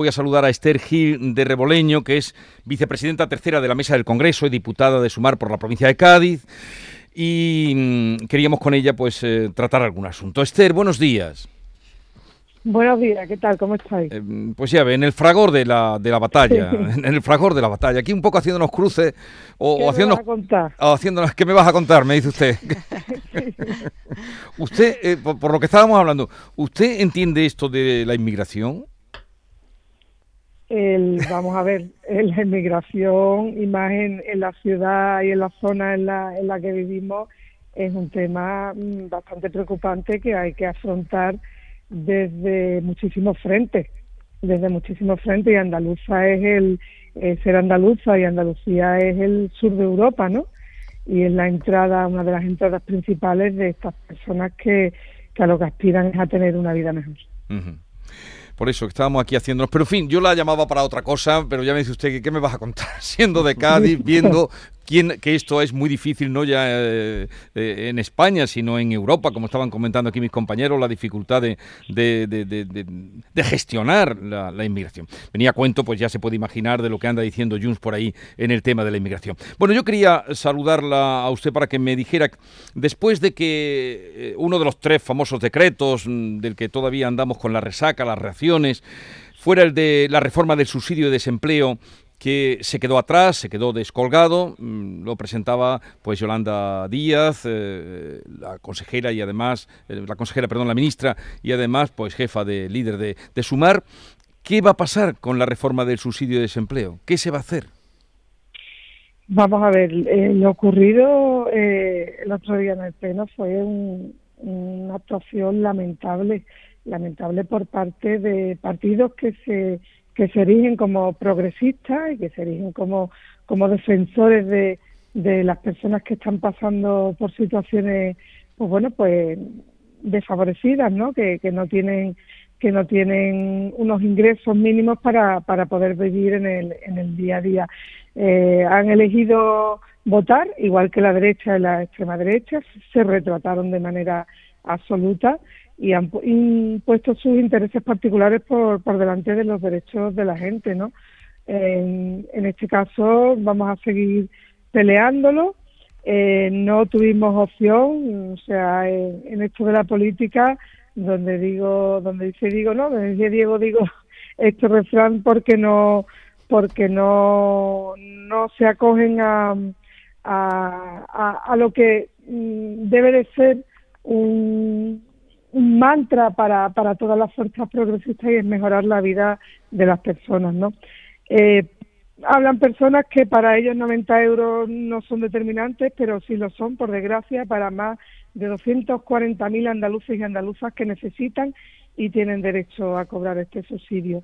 Voy a saludar a Esther Gil de Reboleño, que es vicepresidenta tercera de la Mesa del Congreso y diputada de Sumar por la provincia de Cádiz. Y mm, queríamos con ella pues eh, tratar algún asunto. Esther, buenos días. Buenos días, ¿qué tal? ¿Cómo estáis? Eh, pues ya ve, en el fragor de la, de la batalla, en el fragor de la batalla, aquí un poco haciéndonos cruces o, ¿Qué o me haciéndonos... vas a contar? o haciéndonos, ¿qué me vas a contar? Me dice usted. usted, eh, por, por lo que estábamos hablando, ¿usted entiende esto de la inmigración? El, vamos a ver, la inmigración más en, la ciudad y en la zona en la, en la que vivimos es un tema mm, bastante preocupante que hay que afrontar desde muchísimos frentes, desde muchísimos frentes y Andaluza es el ser andaluza y Andalucía es el sur de Europa, ¿no? Y es la entrada, una de las entradas principales de estas personas que, que a lo que aspiran es a tener una vida mejor. Ujú. Por eso estábamos aquí haciéndonos. Pero en fin, yo la llamaba para otra cosa, pero ya me dice usted que qué me vas a contar, siendo de Cádiz, viendo que esto es muy difícil, no ya eh, eh, en España, sino en Europa, como estaban comentando aquí mis compañeros, la dificultad de gestionar la, la inmigración. Venía a cuento, pues ya se puede imaginar de lo que anda diciendo Junts por ahí en el tema de la inmigración. Bueno, yo quería saludarla a usted para que me dijera, después de que eh, uno de los tres famosos decretos mm, del que todavía andamos con la resaca, las reacciones, fuera el de la reforma del subsidio de desempleo que se quedó atrás, se quedó descolgado, mm, lo presentaba pues Yolanda Díaz, eh, la consejera y además, eh, la consejera, perdón, la ministra y además pues jefa de líder de, Sumar. ¿Qué va a pasar con la reforma del subsidio de desempleo? ¿Qué se va a hacer? Vamos a ver, eh, lo ocurrido eh, el otro día en el Pleno fue un- una actuación lamentable, lamentable por parte de partidos que se que se erigen como progresistas y que se erigen como como defensores de, de las personas que están pasando por situaciones, pues bueno, pues desfavorecidas, ¿no? Que, que no tienen que no tienen unos ingresos mínimos para, para poder vivir en el, en el día a día. Eh, han elegido votar, igual que la derecha y la extrema derecha, se retrataron de manera absoluta y han pu- impuesto sus intereses particulares por, por delante de los derechos de la gente, ¿no? En, en este caso vamos a seguir peleándolo. Eh, no tuvimos opción, o sea, en, en esto de la política, donde digo, donde dice digo, no, donde Diego digo este refrán porque no, porque no, no se acogen a, a, a, a lo que mm, debe de ser un, un mantra para, para todas las fuerzas progresistas y es mejorar la vida de las personas, ¿no? Eh, hablan personas que para ellos 90 euros no son determinantes, pero sí lo son, por desgracia, para más de 240.000 andaluces y andaluzas que necesitan y tienen derecho a cobrar este subsidio.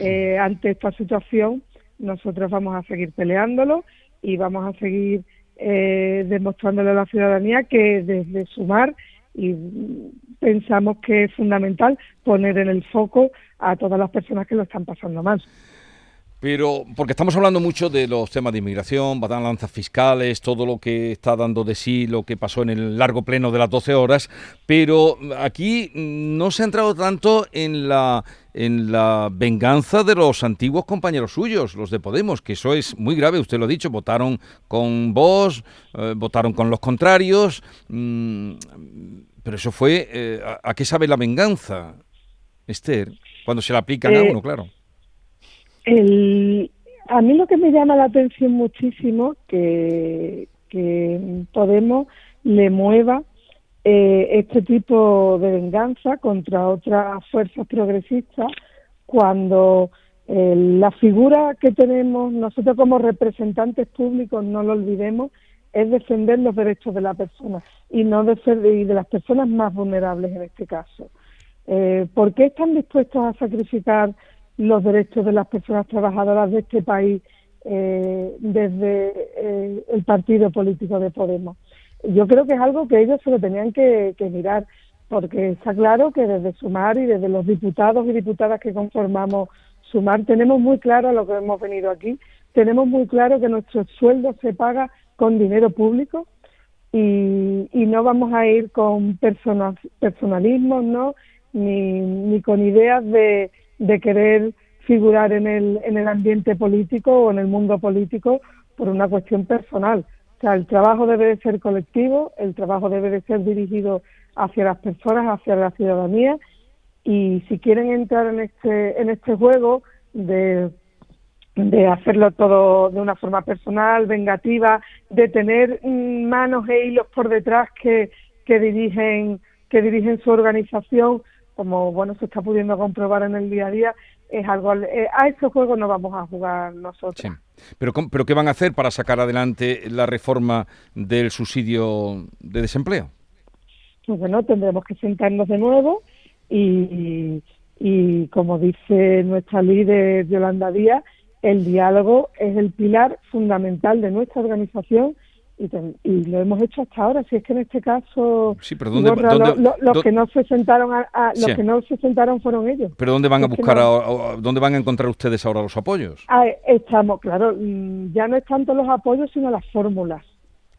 Eh, ante esta situación, nosotros vamos a seguir peleándolo y vamos a seguir eh, demostrándole a la ciudadanía que desde sumar y pensamos que es fundamental poner en el foco a todas las personas que lo están pasando mal. Pero, porque estamos hablando mucho de los temas de inmigración, balanzas fiscales, todo lo que está dando de sí, lo que pasó en el largo pleno de las 12 horas, pero aquí no se ha entrado tanto en la, en la venganza de los antiguos compañeros suyos, los de Podemos, que eso es muy grave, usted lo ha dicho, votaron con vos, eh, votaron con los contrarios, mm, pero eso fue, eh, ¿a, a qué sabe la venganza, Esther? Cuando se la aplican a Eh, uno, claro. El, a mí lo que me llama la atención muchísimo que, que Podemos le mueva eh, este tipo de venganza contra otras fuerzas progresistas cuando eh, la figura que tenemos nosotros como representantes públicos, no lo olvidemos, es defender los derechos de la persona y no defender y de las personas más vulnerables en este caso. Eh, ¿Por qué están dispuestos a sacrificar los derechos de las personas trabajadoras de este país eh, desde eh, el partido político de Podemos? Yo creo que es algo que ellos se lo tenían que, mirar, porque está claro que desde Sumar y desde los diputados y diputadas que conformamos Sumar tenemos muy claro a lo que hemos venido aquí, tenemos muy claro que nuestro sueldo se paga con dinero público y, y no vamos a ir con persona, personalismos, ¿no? Ni con ideas de, de querer figurar en el, en el ambiente político o en el mundo político por una cuestión personal. O sea, el trabajo debe de ser colectivo, el trabajo debe de ser dirigido hacia las personas, hacia la ciudadanía y si quieren entrar en este, en este juego de, de hacerlo todo de una forma personal, vengativa, de tener mm, manos e hilos por detrás que, que dirigen que dirigen su organización, como bueno se está pudiendo comprobar en el día a día, es algo eh, a estos juegos no vamos a jugar nosotros. Pero, pero ¿qué van a hacer para sacar adelante la reforma del subsidio de desempleo? Pues bueno, tendremos que sentarnos de nuevo y, y como dice nuestra líder Yolanda Díaz, el diálogo es el pilar fundamental de nuestra organización y, lo hemos hecho hasta ahora. Si es que en este caso, sí, pero los que no se sentaron, a, los que no se sentaron fueron ellos. Pero dónde van a buscar, dónde van a encontrar ustedes ahora los apoyos? Ah, estamos, claro, mm, ya no es tanto los apoyos sino las fórmulas.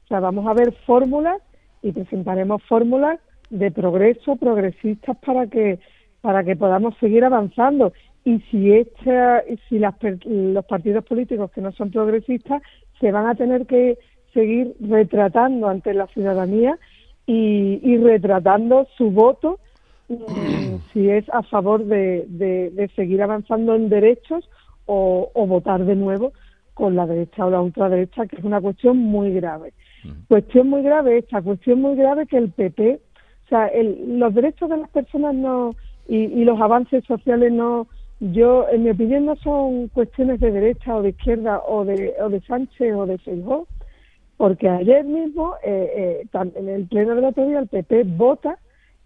O sea, vamos a ver fórmulas y presentaremos fórmulas de progreso, progresistas para que para que podamos seguir avanzando. Y si esta, si las, los partidos políticos que no son progresistas se van a tener que seguir retratando ante la ciudadanía y, retratando su voto si es a favor de, de, seguir avanzando en derechos o, votar de nuevo con la derecha o la ultraderecha, que es una cuestión muy grave. Cuestión muy grave esta, cuestión muy grave que el PP, o sea, los derechos de las personas no y, y, los avances sociales no, yo, en mi opinión, no son cuestiones de derecha o de izquierda o de, o de Sánchez o de Feijóo, porque ayer mismo, eh, eh, en el pleno de la teoría, el PP vota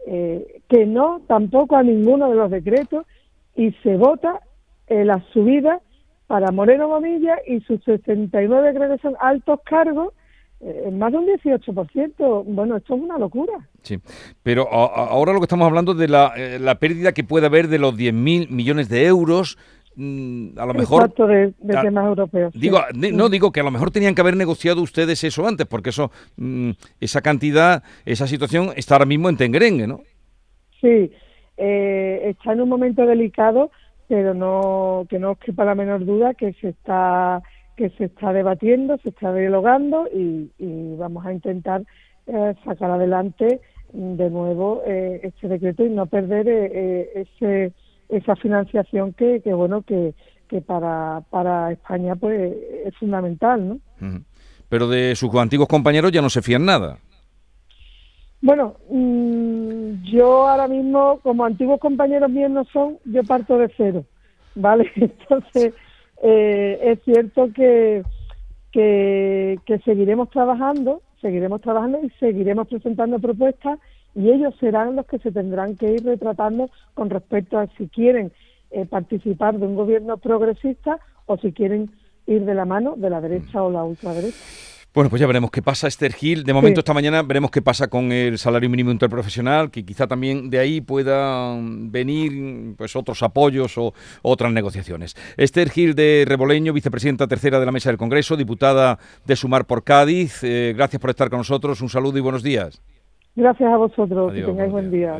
eh, que no tampoco a ninguno de los decretos y se vota la subida para Moreno Bonilla y sus 69 creo que son altos cargos en más de un 18%. Bueno, esto es una locura. Sí, pero ahora lo que estamos hablando de la, la pérdida que puede haber de los 10.000 millones de euros a lo mejor de, temas europeos digo no digo que a lo mejor tenían que haber negociado ustedes eso antes porque eso mm, esa cantidad esa situación está ahora mismo en Tengrengue no sí eh, está en un momento delicado pero no que no os quepa la menor duda que se está que se está debatiendo se está dialogando y, vamos a intentar eh, sacar adelante de nuevo eh, este decreto y no perder ese esa financiación que, que bueno, que, que para, para España pues es fundamental, ¿no? Pero de sus antiguos compañeros ya no se fían nada. Bueno, mm, yo ahora mismo, como antiguos compañeros míos no son, yo parto de cero, ¿vale? Entonces, eh, es cierto que, que, que seguiremos trabajando, seguiremos trabajando y seguiremos presentando propuestas y ellos serán los que se tendrán que ir retratando con respecto a si quieren eh, participar de un gobierno progresista o si quieren ir de la mano de la derecha o la ultraderecha. Bueno, pues ya veremos qué pasa, Esther Gil. De momento, esta mañana veremos qué pasa con el salario mínimo interprofesional, que quizá también de ahí puedan venir pues otros apoyos o otras negociaciones. Esther Gil de Reboleño, vicepresidenta tercera de la Mesa del Congreso, diputada de Sumar por Cádiz. Eh, gracias por estar con nosotros. Un saludo y buenos días. Gracias a vosotros. que tengáis buen día.